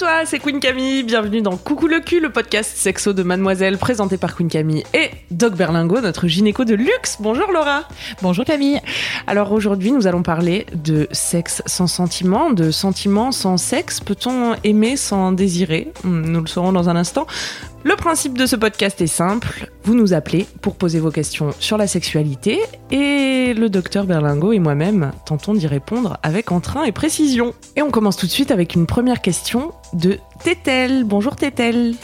Toi, c'est Queen Camille, bienvenue dans Coucou le cul, le podcast sexo de Mademoiselle présenté par Queen Camille et Doc Berlingo, notre gynéco de luxe. Bonjour Laura. Bonjour Camille. Alors aujourd'hui nous allons parler de sexe sans sentiment, de sentiments sans sexe. Peut-on aimer sans désirer? Nous le saurons dans un instant. Le principe de ce podcast est simple, vous nous appelez pour poser vos questions sur la sexualité et le docteur Berlingo et moi-même tentons d'y répondre avec entrain et précision. Et on commence tout de suite avec une première question de Tétel. Bonjour Tétel.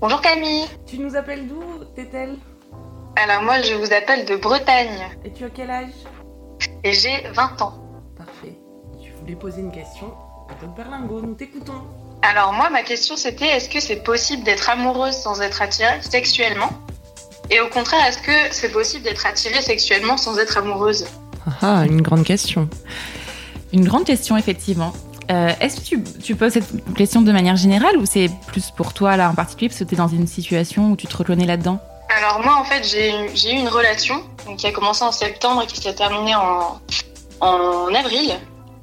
Bonjour Camille. Tu nous appelles d'où Tétel? Alors moi je vous appelle de Bretagne Et tu as quel âge? Et j'ai 20 ans. Parfait. Tu voulais poser une question à Berlingo, nous t'écoutons. Alors moi ma question c'était est-ce que c'est possible d'être amoureuse sans être attirée sexuellement? Et au contraire est-ce que c'est possible d'être attirée sexuellement sans être amoureuse? Ah, une grande question. Une grande question, effectivement. Euh, Est-ce que tu, tu poses cette question de manière générale ou c'est plus pour toi là en particulier parce que tu es dans une situation où tu te reconnais là-dedans? Alors moi en fait j'ai eu- j'ai eu une relation donc, qui a commencé en septembre et qui s'est terminée en, en avril.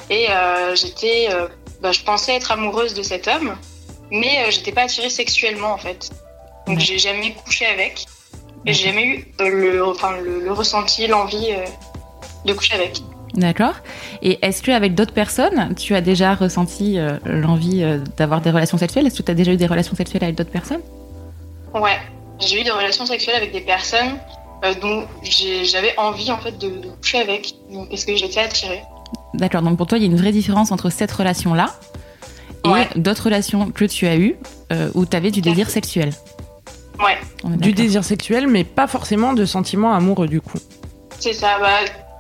Et euh, j'étais, euh, bah, je pensais être amoureuse de cet homme, mais euh, j'étais pas attirée sexuellement en fait. Donc j'ai jamais couché avec. Et j'ai jamais eu le, enfin, le, le ressenti, l'envie de coucher avec. D'accord. Et est-ce qu'avec d'autres personnes, tu as déjà ressenti euh, l'envie euh, d'avoir des relations sexuelles? Est-ce que tu as déjà eu des relations sexuelles avec d'autres personnes? Ouais, j'ai eu des relations sexuelles avec des personnes euh, dont j'avais envie en fait de, de coucher avec, donc, parce que j'étais attirée. D'accord, donc pour toi, il y a une vraie différence entre cette relation-là et Ouais. d'autres relations que tu as eues euh, où tu avais du désir sexuel. Ouais, Du désir sexuel, mais pas forcément de sentiments amoureux du coup. c'est ça. Bah,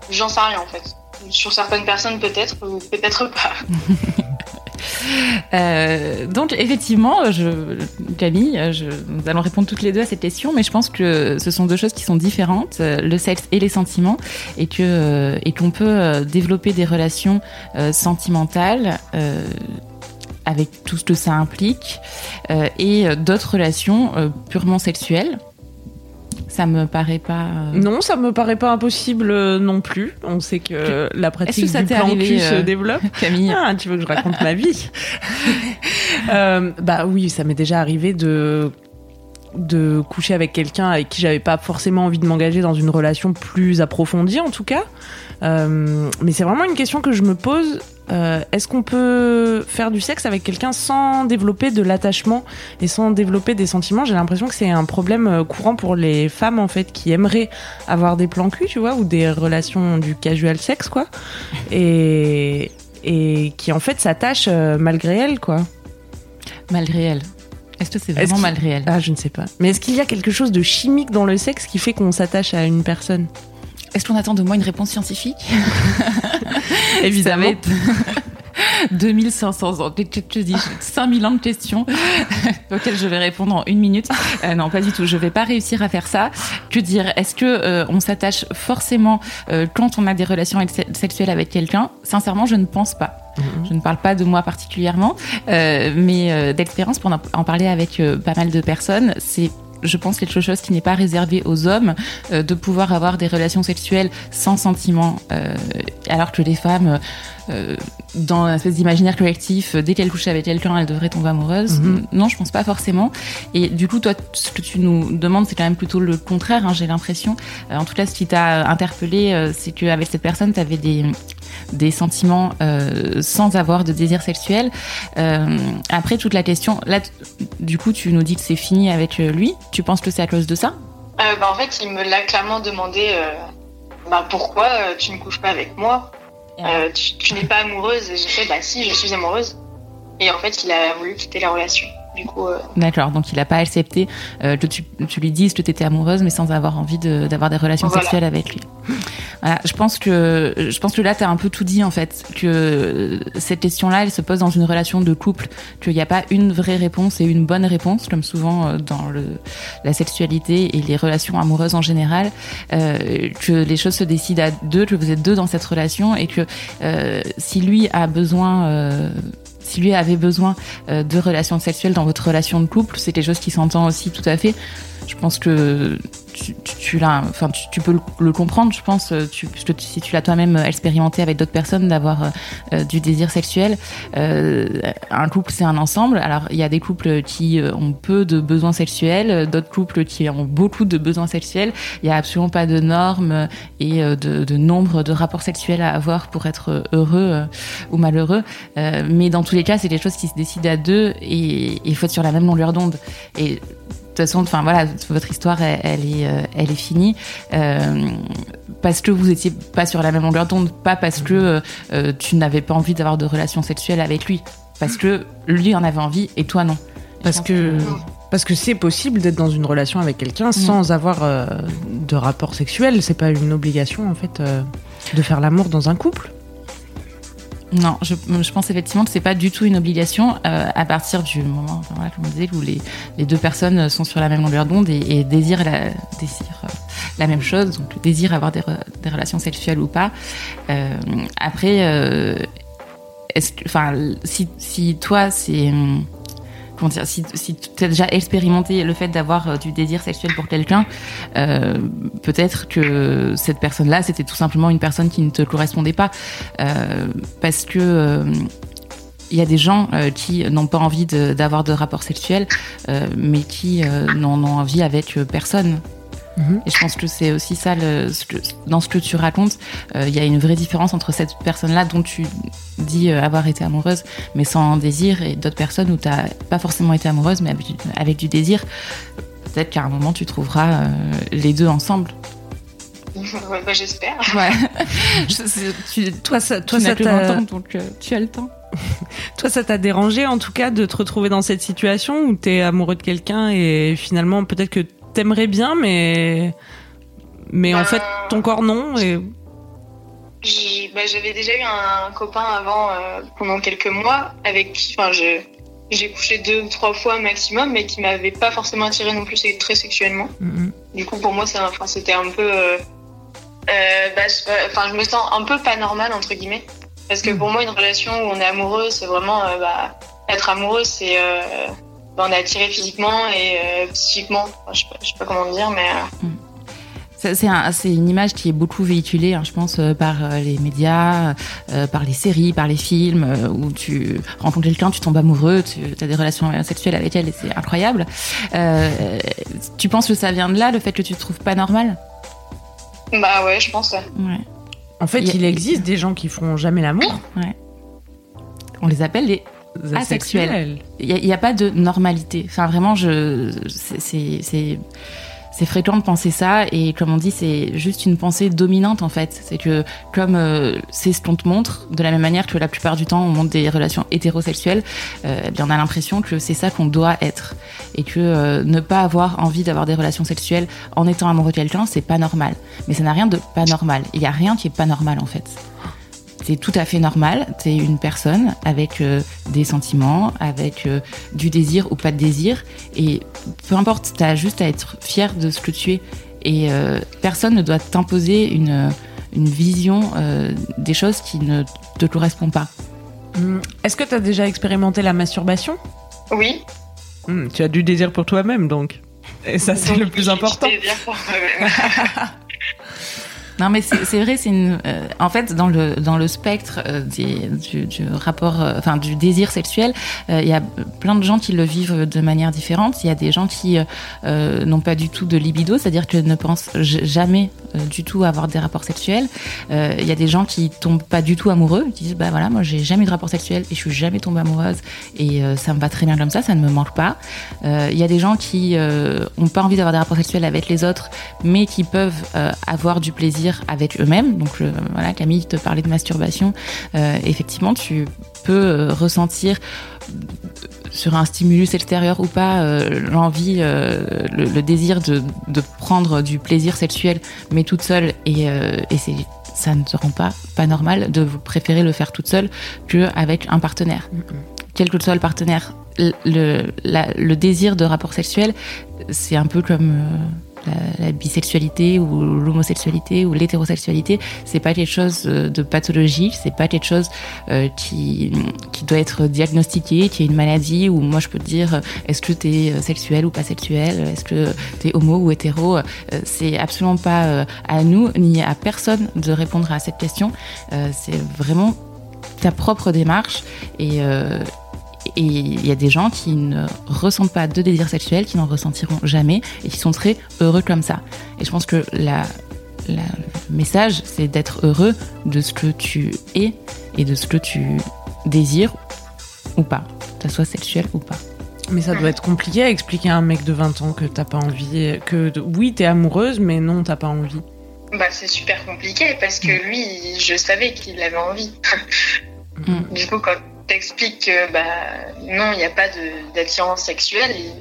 j'en sais rien en fait. Sur certaines personnes peut-être, ou peut-être pas. Euh, donc effectivement, Camille, nous allons répondre toutes les deux à cette question, mais je pense que ce sont deux choses qui sont différentes, euh, le sexe et les sentiments, et euh, et qu'on peut développer des relations sentimentales. avec tout ce que ça implique, et d'autres relations purement sexuelles. Ça me paraît pas. euh, Non, ça me paraît pas impossible euh, non plus. On sait que la pratique ça du plan arrivé, cul se euh, développe. Camille. Ah, tu veux que je raconte ma vie Bah oui, ça m'est déjà arrivé de de coucher avec quelqu'un avec qui j'avais pas forcément envie de m'engager dans une relation plus approfondie en tout cas. Euh, mais c'est vraiment une question que je me pose. Euh, Est-ce qu'on peut faire du sexe avec quelqu'un sans développer de l'attachement et sans développer des sentiments? J'ai l'impression que c'est un problème euh, courant pour les femmes en fait qui aimeraient avoir des plans cul, tu vois, ou des relations du casual sexe quoi, et et qui en fait s'attachent malgré elles quoi. Malgré elle. Est-ce que c'est vraiment malgré elle Ah, je ne sais pas. Mais est-ce qu'il y a quelque chose de chimique dans le sexe qui fait qu'on s'attache à une personne? Est-ce qu'on attend de moi une réponse scientifique? Évidemment. Ça va être 2500 ans. Je te dis 5000 ans de questions auxquelles je vais répondre en une minute. Euh, non, pas du tout. Je vais pas réussir à faire ça. Que dire? Est-ce que euh, on s'attache forcément euh, quand on a des relations ex- sexuelles avec quelqu'un? Sincèrement, je ne pense pas. Je ne parle pas de moi particulièrement, euh, mais euh, d'expérience pour en, en parler avec euh, pas mal de personnes, c'est je pense quelque chose qui n'est pas réservé aux hommes euh, de pouvoir avoir des relations sexuelles sans sentiment, euh, alors que les femmes, euh, dans un espèce d'imaginaire collectif, euh, dès qu'elles couchent avec quelqu'un, elles devraient tomber amoureuses. Mhm. Non, je pense pas forcément. Et du coup, toi, ce que tu nous demandes, c'est quand même plutôt le contraire, hein, j'ai l'impression. En tout cas, ce qui t'a interpellé, euh, c'est qu'avec cette personne, tu avais des des sentiments euh, sans avoir de désir sexuel. Euh, après, toute la question, là, du coup, tu nous dis que c'est fini avec euh, lui. Tu penses que c'est à cause de ça? Bah, en fait, il me l'a clairement demandé bah, pourquoi tu ne couches pas avec moi? Tu, tu n'es pas amoureuse Et j'ai fait bah si, je suis amoureuse. Et en fait, il a voulu quitter la relation. Du coup, euh, D'accord, donc il n'a pas accepté euh, que tu, tu lui dises que tu étais amoureuse, mais sans avoir envie de- d'avoir des relations Voilà. sexuelles avec lui. Voilà, je pense que je pense que là, tu as un peu tout dit en fait, que cette question-là, elle se pose dans une relation de couple, qu'il n'y a pas une vraie réponse et une bonne réponse, comme souvent euh, dans le, la sexualité et les relations amoureuses en général, euh, que les choses se décident à deux, que vous êtes deux dans cette relation et que si lui a besoin... si lui avait besoin euh, de relations sexuelles dans votre relation de couple, c'est quelque chose qui s'entend aussi tout à fait. Je pense que tu, tu, enfin, tu, peux le, comprendre, je pense, euh, tu, si tu l'as toi-même expérimenté avec d'autres personnes, d'avoir euh, euh, du désir sexuel. Euh, un couple, c'est un ensemble. Alors, il y a des couples qui euh, ont peu de besoins sexuels, euh, d'autres couples qui ont beaucoup de besoins sexuels. Il n'y a absolument pas de normes et euh, de, nombre de rapports sexuels à avoir pour être heureux euh, ou malheureux. Euh, mais dans tous les cas, c'est des choses qui se décident à deux et il faut être sur la même longueur d'onde. Et façon, enfin voilà, votre histoire, elle, elle est, euh, elle est finie euh, parce que vous étiez pas sur la même longueur d'onde, pas parce que euh, tu n'avais pas envie d'avoir de relations sexuelles avec lui, parce que lui en avait envie et toi non. Parce que parce que c'est possible d'être dans une relation avec quelqu'un sans avoir euh, de rapport sexuel. C'est pas une obligation en fait euh, de faire l'amour dans un couple. Non, je, je pense effectivement que c'est pas du tout une obligation euh, à partir du moment, voilà, comme on disait, où les, les deux personnes sont sur la même longueur d'onde et, et désirent, la, désirent euh, la même chose, donc le désir avoir des, des relations sexuelles ou pas. Euh, après, euh, est-ce que, enfin, si, si toi c'est hum, dire, si, tu as déjà expérimenté le fait d'avoir euh, du désir sexuel pour quelqu'un, euh, peut-être que cette personne-là, c'était tout simplement une personne qui ne te correspondait pas. Euh, parce que il y a des gens qui n'ont pas envie d'avoir de, rapports sexuels, euh, mais qui n'en ont envie avec personne. Mhm. Et je pense que c'est aussi ça, le, ce que- dans ce que tu racontes, euh, il y a une vraie différence entre cette personne-là dont tu dis euh, avoir été amoureuse, mais sans désir, et d'autres personnes où tu n'as pas forcément été amoureuse, mais avec, du- avec du désir. Peut-être qu'à un moment, tu trouveras euh, les deux ensemble. ouais, bah, j'espère. Ouais. Je sais, tu, Toi, ça, toi, tu ça 20 ans, donc euh, tu as le temps. toi, ça t'a dérangé en tout cas de te retrouver dans cette situation où t'es amoureux de quelqu'un et finalement peut-être que t'aimerais bien, mais mais en Ben- fait ton corps non. Et bah, J'avais déjà eu un copain avant euh, pendant quelques mois avec qui enfin, j'ai couché deux ou trois fois maximum, mais qui m'avait pas forcément attiré non plus très sexuellement. Mhm. Du coup, pour moi, enfin, c'était un peu. euh, euh, bah, je, enfin, je me sens un peu pas normale, entre guillemets. Parce que pour moi, une relation où on est amoureux, c'est vraiment. bah, être amoureux, c'est. On est attiré physiquement et euh, psychiquement. Enfin, je, sais pas, je sais pas comment dire, mais. euh, Ça, C'est un- c'est une image qui est beaucoup véhiculée, hein, je pense, euh, par les médias, euh, par les séries, par les films, euh, où tu rencontres quelqu'un, tu tombes amoureux, tu as des relations sexuelles avec elle et c'est incroyable. Euh, tu penses que ça vient de là, le fait que tu te trouves pas normal? Bah ouais, je pense. ouais. En fait, il existe des gens qui font jamais l'amour. On les appelle les Asexuels. Il n'y a, pas de normalité. Enfin, vraiment, je, c'est- c'est, c'est, c'est fréquent de penser ça. Et comme on dit, c'est juste une pensée dominante, en fait. C'est que, comme euh, c'est ce qu'on te montre, de la même manière que la plupart du temps, on montre des relations hétérosexuelles, euh, eh bien, on a l'impression que c'est ça qu'on doit être. Et que euh, ne pas avoir envie d'avoir des relations sexuelles en étant amoureux de quelqu'un, c'est pas normal. Mais ça n'a rien de pas normal. Il n'y a rien qui est pas normal, en fait. C'est tout à fait normal. T'es une personne avec euh, des sentiments, avec euh, du désir ou pas de désir. Et peu importe, t'as juste à être fier de ce que tu es. Et euh, personne ne doit t'imposer une, une vision euh, des choses qui ne te correspondent pas. Mhm. Est-ce que t'as déjà expérimenté la masturbation? Oui. Mhm, Tu as du désir pour toi-même donc. Et ça c'est le plus important. du désir pour moi-même. Non, mais c'est vrai, c'est une. euh, en fait, dans le dans le spectre euh, du, rapport, euh, enfin du désir sexuel, il y a plein de gens qui le vivent de manière différente. Il y a des gens qui n'ont pas du tout de libido, c'est-à-dire que ne pensent jamais du tout avoir des rapports sexuels. Euh, Il y a des gens qui tombent pas du tout amoureux, qui disent bah voilà, moi j'ai jamais eu de rapport sexuel et je suis jamais tombée amoureuse et euh, ça me va très bien comme ça, ça ne me manque pas. Euh, Il y a des gens qui euh, ont pas envie d'avoir des rapports sexuels avec les autres, mais qui peuvent euh, avoir du plaisir avec eux-mêmes. Donc euh, voilà, Camille te parlait de masturbation. Euh, effectivement, tu peut ressentir sur un stimulus extérieur ou pas, l'envie, le, désir de, prendre du plaisir sexuel, mais toute seule, et, et c'est ça ne se rend pas, pas normal de vous préférer le faire toute seule qu'avec un partenaire. Quel que soit le partenaire, le, le désir de rapport sexuel, c'est un peu comme euh, la, bisexualité ou l'homosexualité ou l'hétérosexualité, c'est pas quelque chose euh, de pathologique, c'est pas quelque chose euh, qui, qui doit être diagnostiqué, qui est une maladie où moi je peux te dire est-ce que tu es sexuel ou pas sexuel, est-ce que tu es homo ou hétéro, c'est absolument pas à nous ni à personne de répondre à cette question, c'est vraiment ta propre démarche et, et il y a des gens qui ne ressentent pas de désir sexuel, qui n'en ressentiront jamais et qui sont très heureux comme ça. Et je pense que la, le message, c'est d'être heureux de ce que tu es et de ce que tu désires ou pas, que ça soit sexuel ou pas. Mais ça doit être compliqué à expliquer à un mec de 20 ans que t'as pas envie, que oui, t'es amoureuse, mais non, t'as pas envie. Bah, c'est super compliqué parce que lui, je savais qu'il avait envie. Mm. Du coup, quand t'explique que bah, non, il n'y a pas d'attirance sexuelle. Et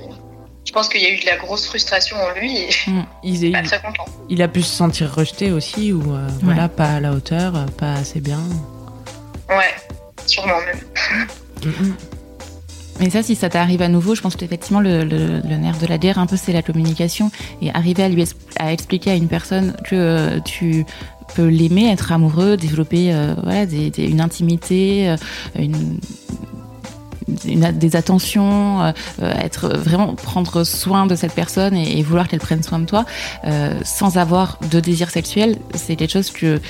je pense qu'il y a eu de la grosse frustration en lui et mm. il est pas très content. Il a pu se sentir rejeté aussi ou euh, voilà, pas à la hauteur, pas assez bien. Ouais, sûrement même. Mais ça, si ça t'arrive à nouveau, je pense qu'effectivement, le, le, le, nerf de la guerre, un peu, c'est la communication. Et arriver à lui à expliquer à une personne que euh, tu peut l'aimer, être amoureux, développer euh, une intimité, euh, une, des attentions, euh, être vraiment prendre soin de cette personne et, vouloir qu'elle prenne soin de toi, sans avoir de désir sexuel, c'est quelque chose que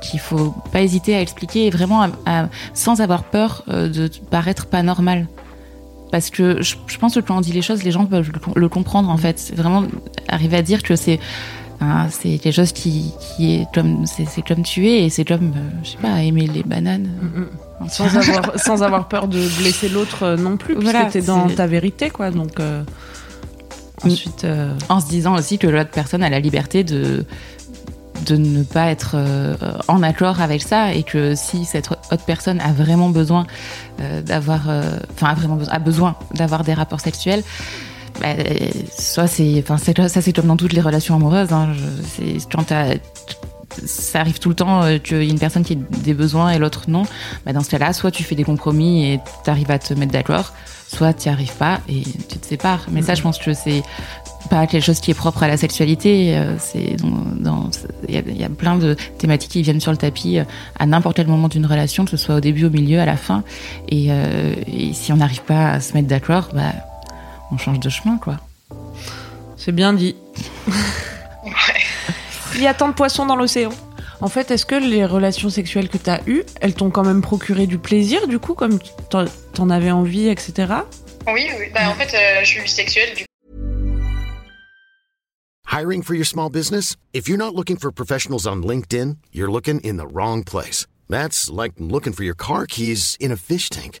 qu'il faut pas hésiter à expliquer et vraiment sans avoir peur de paraître pas normal parce que je, pense que quand on dit les choses, les gens peuvent le, comprendre en fait. Vraiment arriver à dire que c'est Hein, c'est quelque chose qui, qui est comme c'est comme tu es et c'est comme euh, je sais pas aimer les bananes. Mm, mm. Sans avoir sans avoir peur de blesser l'autre euh, non plus, voilà, parce que t'es dans ta vérité quoi. Donc euh, ensuite, en se disant aussi que l'autre personne a la liberté de de ne pas être en accord avec ça et que si cette autre personne a vraiment besoin d'avoir, enfin a vraiment a besoin d'avoir des rapports sexuels, bah, soit c'est, enfin, ça c'est comme dans toutes les relations amoureuses. Hein, quand ça arrive tout le temps euh, qu'il y a une personne qui a des besoins et l'autre non. Bah, dans ce cas-là, soit tu fais des compromis et tu arrives à te mettre d'accord, soit tu n'y arrives pas et tu te sépares. Mais ça, je pense que c'est pas quelque chose qui est propre à la sexualité. Euh, c'est il y, a plein de thématiques qui viennent sur le tapis euh, à n'importe quel moment d'une relation, que ce soit au début, au milieu, à la fin. Et, et si on n'arrive pas à se mettre d'accord, bah on change de chemin, quoi. C'est bien dit. Il y a tant de poissons dans l'océan. En fait, est-ce que les relations sexuelles que tu as eues, elles t'ont quand même procuré du plaisir, du coup, comme t'en avais envie, etc. Oui, oui. Bah, en fait, euh, je suis bisexuelle, du Hiring for your small business? If you're not looking for professionals on LinkedIn, you're looking in the wrong place. That's like looking for your car keys in a fish tank.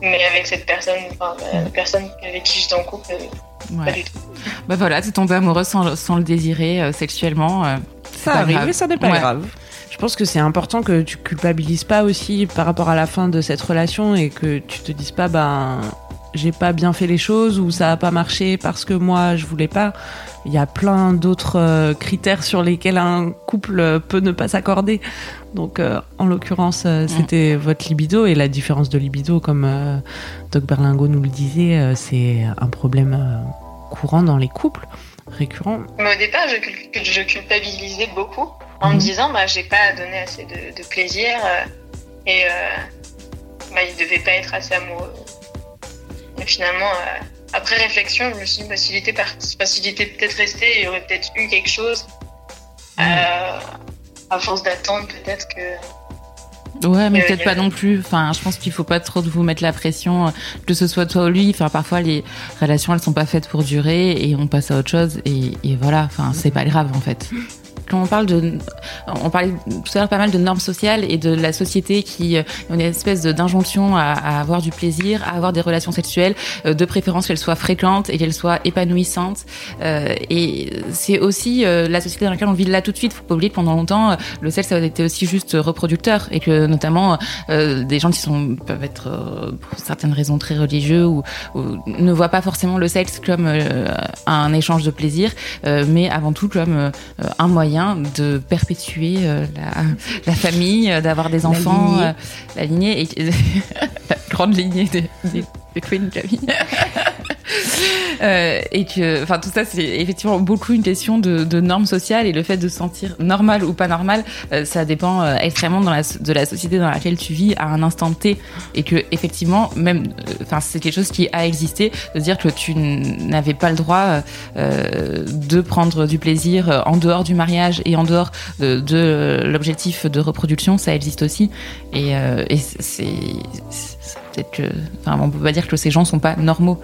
Mais avec cette personne, enfin, la personne avec qui j'étais en couple, pas du tout. Bah voilà, t'es tombée amoureuse sans, sans, le désirer euh, sexuellement. Euh, ça arrive, mais ça n'est pas grave. Je pense que c'est important que tu culpabilises pas aussi par rapport à la fin de cette relation et que tu te dises pas, ben, j'ai pas bien fait les choses ou ça a pas marché parce que moi je voulais pas. Il y a plein d'autres euh, critères sur lesquels un couple peut ne pas s'accorder. Donc, euh, en l'occurrence, euh, mm. c'était votre libido et la différence de libido, comme Doc Berlingo nous le disait, c'est un problème courant dans les couples, récurrent. Mais au départ, je, je culpabilisais beaucoup en me mm. disant, bah, j'ai pas donné assez de, de plaisir et bah, il devait pas être assez amoureux. Mais finalement, après réflexion, je me suis dit, bah, s'il était, peut-être resté, il y aurait peut-être eu quelque chose. Mm. Euh, à force d'attendre, peut-être que Ouais, mais Euh, peut-être pas non plus. Enfin, je pense qu'il faut pas trop vous mettre la pression, euh, que ce soit toi ou lui. Enfin, parfois les relations elles sont pas faites pour durer et on passe à autre chose et, et voilà. Enfin, c'est pas grave en fait. Quand on parle de, on parlait tout à l'heure pas mal de normes sociales et de la société qui euh, a une espèce d'injonction à, à avoir du plaisir, à avoir des relations sexuelles, euh, de préférence qu'elles soient fréquentes et qu'elles soient épanouissantes. Euh, et c'est aussi la société dans laquelle on vit là tout de suite. Faut pas oublier que pendant longtemps, le sexe a été aussi juste reproducteur et que notamment des gens qui sont peuvent être pour certaines raisons très religieux ou, ou ne voient pas forcément le sexe comme un échange de plaisir, mais avant tout comme un moyen de perpétuer euh, la, la famille, euh, d'avoir des enfants, lignée. euh, la lignée et la grande lignée des, des, des Queen Camille. Euh, et que, enfin, tout ça, c'est effectivement beaucoup une question de, de normes sociales et le fait de se sentir normal ou pas normal, euh, ça dépend euh, extrêmement de la société dans laquelle tu vis à un instant T et que effectivement, même, enfin, c'est quelque chose qui a existé de dire que tu n'avais pas le droit de prendre du plaisir en dehors du mariage et en dehors de, l'objectif de reproduction, ça existe aussi et, et c'est peut-être que, enfin, on peut pas dire que ces gens sont pas normaux.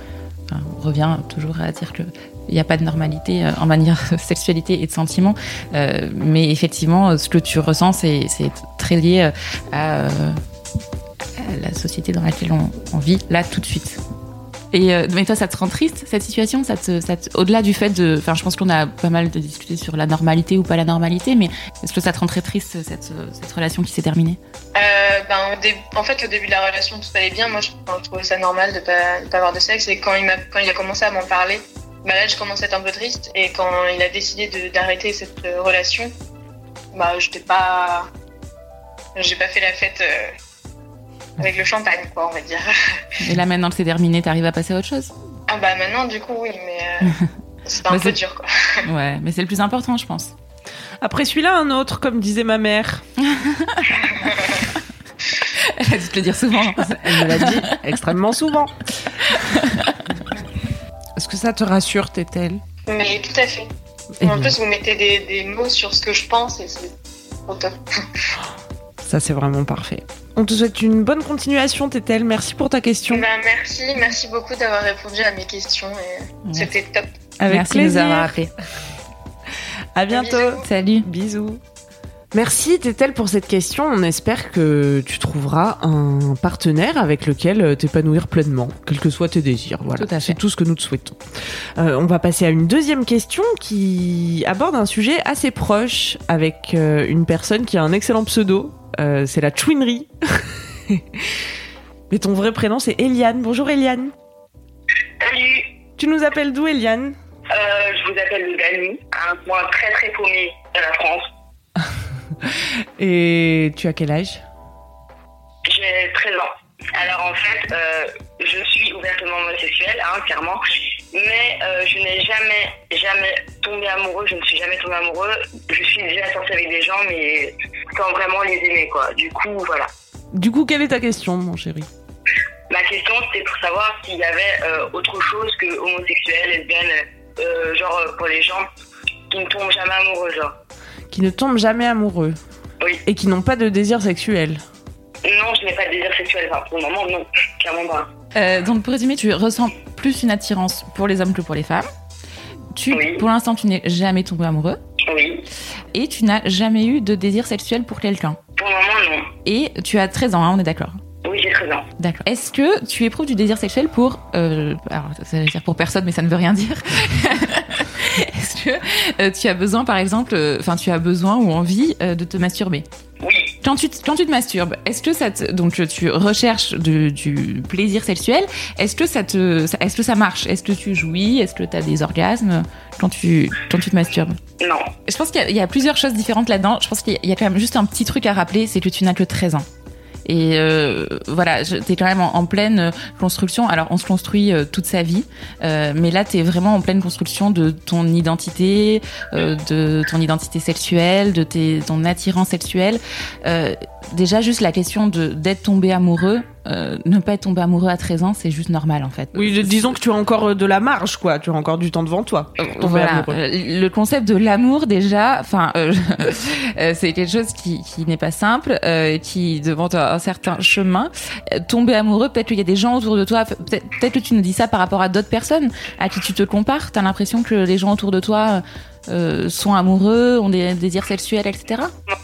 On revient toujours à dire que il n'y a pas de normalité euh, en manière de sexualité et de sentiments, Euh, mais effectivement, ce que tu ressens, c'est très lié euh, à, la société dans laquelle on vit là tout de suite. Et euh, mais toi, ça te rend triste cette situation? Ça te, ça te- Au-delà du fait de, enfin, je pense qu'on a pas mal discuté sur la normalité ou pas la normalité, mais est-ce que ça te rend très triste cette, cette relation qui s'est terminée? Euh, ben, en fait, au début de la relation, tout allait bien. Moi, je, trouvais ça normal de pas, pas avoir de sexe. Et quand il, m'a, quand il a commencé à m'en parler, bah là, je commençais à être un peu triste. Et quand il a décidé de, d'arrêter cette euh, relation, bah, j'étais pas. J'ai pas fait la fête euh, avec le champagne, quoi, on va dire. Et là, maintenant que c'est terminé, t'arrives à passer à autre chose Ah, bah maintenant, du coup, oui, mais euh, c'était un Bah, peu c'est- dur, quoi. Ouais, mais c'est le plus important, je pense. Après celui-là, un autre, comme disait ma mère. Elle a dû te le dire souvent. Elle me l'a dit extrêmement souvent. Est-ce que ça te rassure, Tétel? Mais tout à fait. Eh en bien. plus, vous mettez des, des mots sur ce que je pense et c'est au top. Ça, c'est vraiment parfait. On te souhaite une bonne continuation, Tétel. Merci pour ta question. Bah, merci, merci beaucoup d'avoir répondu à mes questions c'était top. Avec Merci de nous plaisir. avoir. À bientôt. Salut. Bisous. Merci Tétel pour cette question. On espère que tu trouveras un partenaire avec lequel euh, t'épanouir pleinement, quels que soient tes désirs. Voilà, c'est tout ce que nous te souhaitons. Euh, on va passer à une deuxième question qui aborde un sujet assez proche avec euh, une personne qui a un excellent pseudo. Euh, c'est la chouinerie. Mais ton vrai prénom c'est Eliane. Bonjour Eliane. Salut, Tu nous appelles d'où Eliane? Euh, je vous appelle le Dani, un coin très très paumé de la France. Et tu as quel âge? J'ai 13 ans. Alors en fait, euh, je suis ouvertement homosexuelle, hein, clairement, mais euh, je n'ai jamais, jamais tombé amoureux, je ne suis jamais tombée amoureux. Je suis déjà sortie avec des gens, mais sans vraiment les aimer, quoi. Du coup, voilà. Du coup, quelle est ta question, mon chéri? Ma question, c'était pour savoir s'il y avait euh, autre chose que homosexuel, lesbienne, euh, genre euh, pour les gens qui ne tombent jamais amoureux, genre. Qui ne tombent jamais amoureux. Oui. Et qui n'ont pas de désir sexuel. Non, je n'ai pas de désir sexuel, enfin, pour le moment, non, clairement pas. Euh, donc pour résumer, tu ressens plus une attirance pour les hommes que pour les femmes. Tu, Oui. Pour l'instant, tu n'es jamais tombé amoureux Oui. et tu n'as jamais eu de désir sexuel pour quelqu'un. Pour le moment, non. Et tu as 13 ans, hein, on est d'accord Oui, j'ai 13 ans. D'accord. Est-ce que tu éprouves du désir sexuel pour... Euh, alors, ça veut dire pour personne, mais ça ne veut rien dire. Est-ce que euh, tu as besoin, par exemple, euh, enfin, tu as besoin ou envie euh, de te masturber? Quand tu, te- quand tu te masturbes, est-ce que ça te, donc tu recherches de- du plaisir sexuel Est-ce que ça te, est-ce que ça marche? Est-ce que tu jouis? Est-ce que tu as des orgasmes quand tu, quand tu te masturbes? Non. Je pense qu'il y a- il y, a plusieurs choses différentes là-dedans. Je pense qu'il y a quand même juste un petit truc à rappeler, c'est que tu n'as que 13 ans. Et euh, voilà, t'es quand même en, pleine euh, construction. Alors, on se construit euh, toute sa vie, euh, mais là, t'es vraiment en pleine construction de ton identité, euh, de ton identité sexuelle, de tes, ton attirance sexuelle. Déjà, juste la question de d'être tombé amoureux, euh, ne pas être tombé amoureux à 13 ans, c'est juste normal en fait. Oui, disons que tu as encore de la marge, quoi. Tu as encore du temps devant toi. Voilà, le concept de l'amour déjà, enfin, c'est quelque chose qui, qui n'est pas simple, qui demande un, certain chemin. tomber amoureux, peut-être qu'il y a des gens autour de toi, peut-être que tu nous dis ça par rapport à d'autres personnes à qui tu te compares. T'as l'impression que les gens autour de toi euh, sont amoureux, ont des désirs sexuels, etc.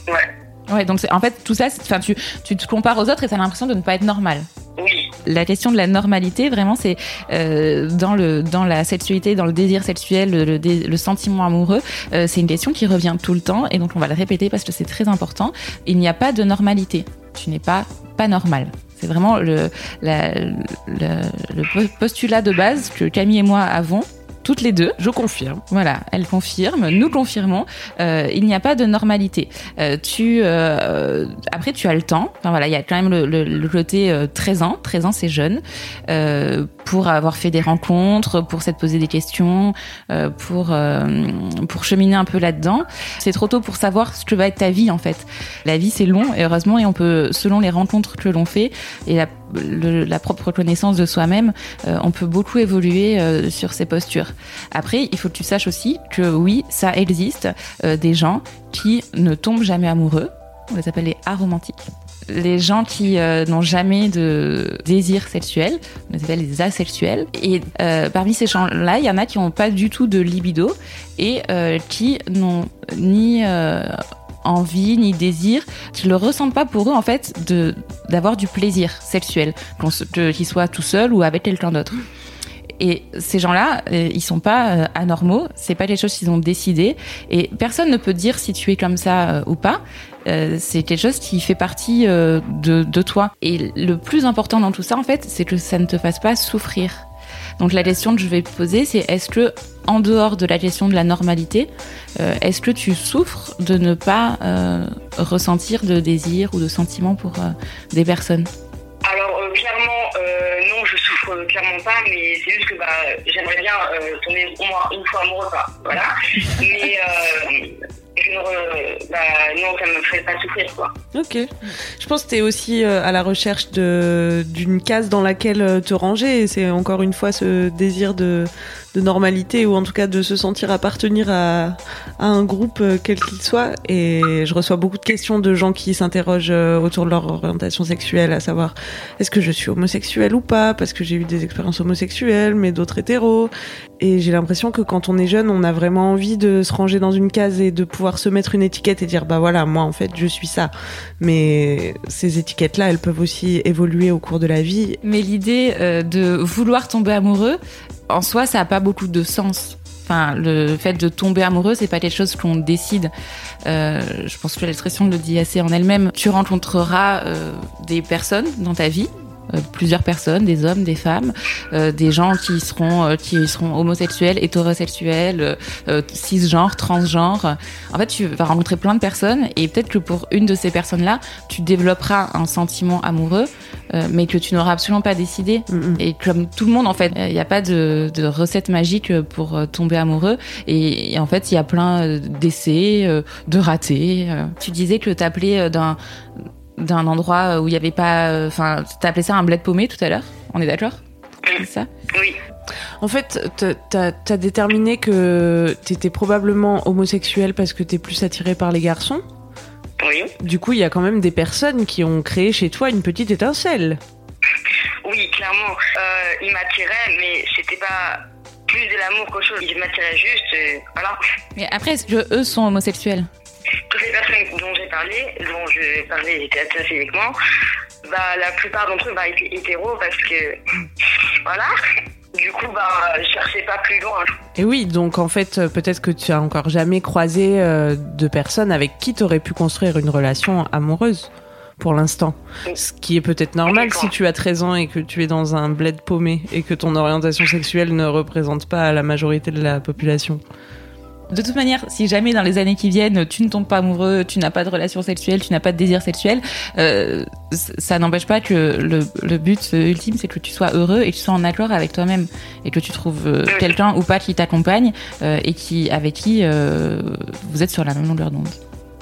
Ouais. Ouais, donc en fait tout ça, enfin tu, tu te compares aux autres et t'as l'impression de ne pas être normal. Oui. La question de la normalité, vraiment, c'est euh, dans le dans la sexualité, dans le désir sexuel, le, le, sentiment amoureux, euh, c'est une question qui revient tout le temps et donc on va le répéter parce que c'est très important. Il n'y a pas de normalité. Tu n'es pas pas normal. C'est vraiment le, la, le postulat de base que Camille et moi avons toutes les deux. Je confirme. Voilà, elle confirme, nous confirmons. Euh, il n'y a pas de normalité. Euh, tu euh, après tu as le temps. Enfin voilà, il y a quand même le, le, le côté 13 ans. 13 ans, c'est jeune pour avoir fait des rencontres, pour s'être posé des questions, pour pour cheminer un peu là-dedans. C'est trop tôt pour savoir ce que va être ta vie en fait. La vie c'est long et heureusement et on peut selon les rencontres que l'on fait et la la propre connaissance de soi-même, euh, on peut beaucoup évoluer euh, sur ces postures. Après, il faut que tu saches aussi que oui, ça existe euh, des gens qui ne tombent jamais amoureux. On les appelle les aromantiques. Les gens qui n'ont jamais de désir sexuel, on les appelle les asexuels. Et parmi ces gens-là, il y en a qui n'ont pas du tout de libido et qui n'ont ni envie ni désir, qu'ils le ressentent pas pour eux en fait d'avoir du plaisir sexuel, qu'ils soient tout seuls ou avec quelqu'un d'autre. Et ces gens-là, euh, ils sont pas euh, anormaux, c'est pas quelque chose qu'ils ont décidé, et personne ne peut dire si tu es comme ça euh, ou pas. c'est quelque chose qui fait partie de, de toi. Et le plus important dans tout ça, en fait, c'est que ça ne te fasse pas souffrir. Donc la question que je vais poser, c'est est-ce que, en dehors de la question de la normalité, euh, est-ce que tu souffres de ne pas euh, ressentir de désir ou de sentiments pour euh, des personnes? Alors clairement, non, je souffre clairement pas, mais c'est juste que bah, j'aimerais bien tomber au moins une fois amoureux. Voilà. Mais je bah, non, ça me ferait pas souffrir, quoi. Ok. Je pense que tu es aussi euh, à la recherche d'une case dans laquelle euh, te ranger, c'est encore une fois ce désir de, de normalité ou en tout cas de se sentir appartenir à, à un groupe euh, quel qu'il soit. Et je reçois beaucoup de questions de gens qui s'interrogent euh, autour de leur orientation sexuelle, à savoir est-ce que je suis homosexuel ou pas, parce que j'ai eu des expériences homosexuelles, mais d'autres hétéros. Et j'ai l'impression que quand on est jeune, on a vraiment envie de se ranger dans une case et de pouvoir se mettre une étiquette et dire bah voilà, moi en fait je suis ça. Mais ces étiquettes-là, elles peuvent aussi évoluer au cours de la vie. Mais l'idée euh, de vouloir tomber amoureux, en soi, ça n'a pas beaucoup de sens. Enfin, le fait de tomber amoureux, c'est pas quelque chose qu'on décide. Euh, je pense que l'expression le dit assez en elle-même. Tu rencontreras euh, des personnes dans ta vie plusieurs personnes, des hommes, des femmes, euh, des gens qui seront euh, qui seront homosexuels, hétérosexuels, cisgenres, transgenres. En fait, tu vas rencontrer plein de personnes et peut-être que pour une de ces personnes-là, tu développeras un sentiment amoureux, mais que tu n'auras absolument pas décidé. Et comme tout le monde, en fait, il n'y a pas de, de, recette magique pour tomber amoureux. Et, en fait, il y a plein d'essais, de ratés. Tu disais que t'appelais d'un d'un endroit où il n'y avait pas. Euh, enfin, tu as appelé ça un bled paumé tout à l'heure? On est d'accord? C'est ça? Oui. En fait, t'as as déterminé que t'étais probablement homosexuel parce que t'es plus attiré par les garçons. Oui. Du coup, il y a quand même des personnes qui ont créé chez toi une petite étincelle. Oui, clairement. Euh, il m'attirait, mais c'était pas plus de l'amour qu'autre chose. Il m'attirait juste, voilà. Mais après, est-ce que eux sont homosexuels? Toutes les personnes dont j'ai parlé, dont je parlais étaient physiquement, bah, la plupart d'entre eux bah, étaient hétéros parce que, voilà. Du coup, bah, je cherchais pas plus loin. Et oui, donc en fait, peut-être que tu as encore jamais croisé euh, de personnes avec qui tu aurais pu construire une relation amoureuse pour l'instant. Ce qui est peut-être normal si tu as 13 ans et que tu es dans un bled paumé et que ton orientation sexuelle ne représente pas la majorité de la population. De toute manière, si jamais dans les années qui viennent, tu ne tombes pas amoureux, tu n'as pas de relation sexuelle, tu n'as pas de désir sexuel, euh, ça n'empêche pas que le, le, but ultime, c'est que tu sois heureux et que tu sois en accord avec toi-même et que tu trouves euh, quelqu'un ou pas qui t'accompagne euh, et qui avec qui euh, vous êtes sur la même longueur d'onde.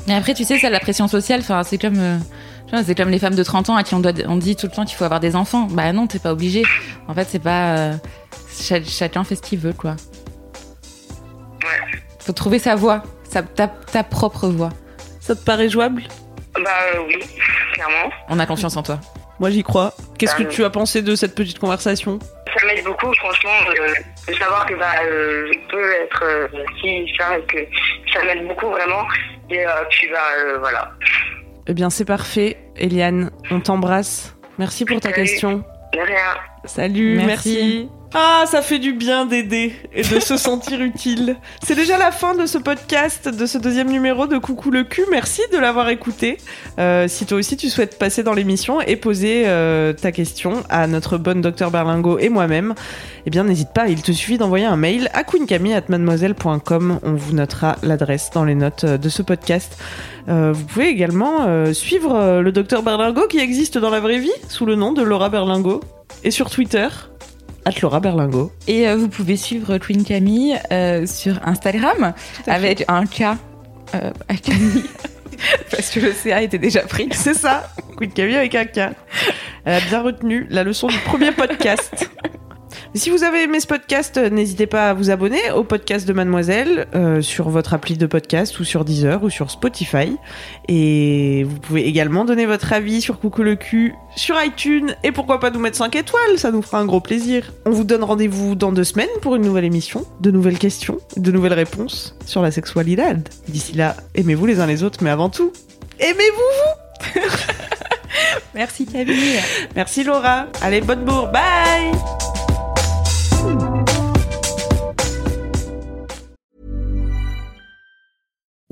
Mais après, tu sais, ça, la pression sociale, c'est comme, euh, c'est comme les femmes de 30 ans à qui on, doit, on dit tout le temps qu'il faut avoir des enfants. Bah non, t'es pas obligé. En fait, c'est pas. euh, cha- chacun fait ce qu'il veut, quoi. Faut trouver sa voie, sa, ta, ta propre voie. Ça te paraît jouable? Bah euh, oui, clairement. On a confiance en toi. Moi, j'y crois. Qu'est-ce que Ah, tu as pensé de cette petite conversation? Ça m'aide beaucoup, franchement, euh, de savoir que bah, euh, je peux être euh, ci, ça, et que ça m'aide beaucoup vraiment. Et euh, puis bah euh, voilà. Eh bien, c'est parfait. Eliane, on t'embrasse. Merci pour ta Salut. question. De rien. Salut, merci. Merci. Ah, ça fait du bien d'aider et de se sentir utile. C'est déjà la fin de ce podcast, de ce deuxième numéro de Coucou le cul. Merci de l'avoir écouté. Euh, si toi aussi tu souhaites passer dans l'émission et poser euh, ta question à notre bonne docteur Berlingo et moi-même, eh bien n'hésite pas, il te suffit d'envoyer un mail à queencamille@mademoiselle.com. On vous notera l'adresse dans les notes euh, de ce podcast. Euh, vous pouvez également suivre le docteur Berlingo qui existe dans la vraie vie sous le nom de Laura Berlingo et sur Twitter Laura Berlingo. Et euh, vous pouvez suivre Queen Camille euh, sur Instagram avec un K euh, à Camille. Parce que le CA était déjà pris. C'est ça, Queen Camille avec un K. Elle a bien retenu la leçon du premier podcast. Si vous avez aimé ce podcast, euh, n'hésitez pas à vous abonner au podcast de Mademoiselle euh, sur votre appli de podcast ou sur Deezer ou sur Spotify. Et vous pouvez également donner votre avis sur Coucou le cul sur iTunes et pourquoi pas nous mettre 5 étoiles, ça nous fera un gros plaisir. On vous donne rendez-vous dans deux semaines pour une nouvelle émission, de nouvelles questions, de nouvelles réponses sur la sexualité. D'ici là, aimez-vous les uns les autres, mais avant tout, aimez-vous Merci Camille. Merci Laura. Allez, bonne bourre. Bye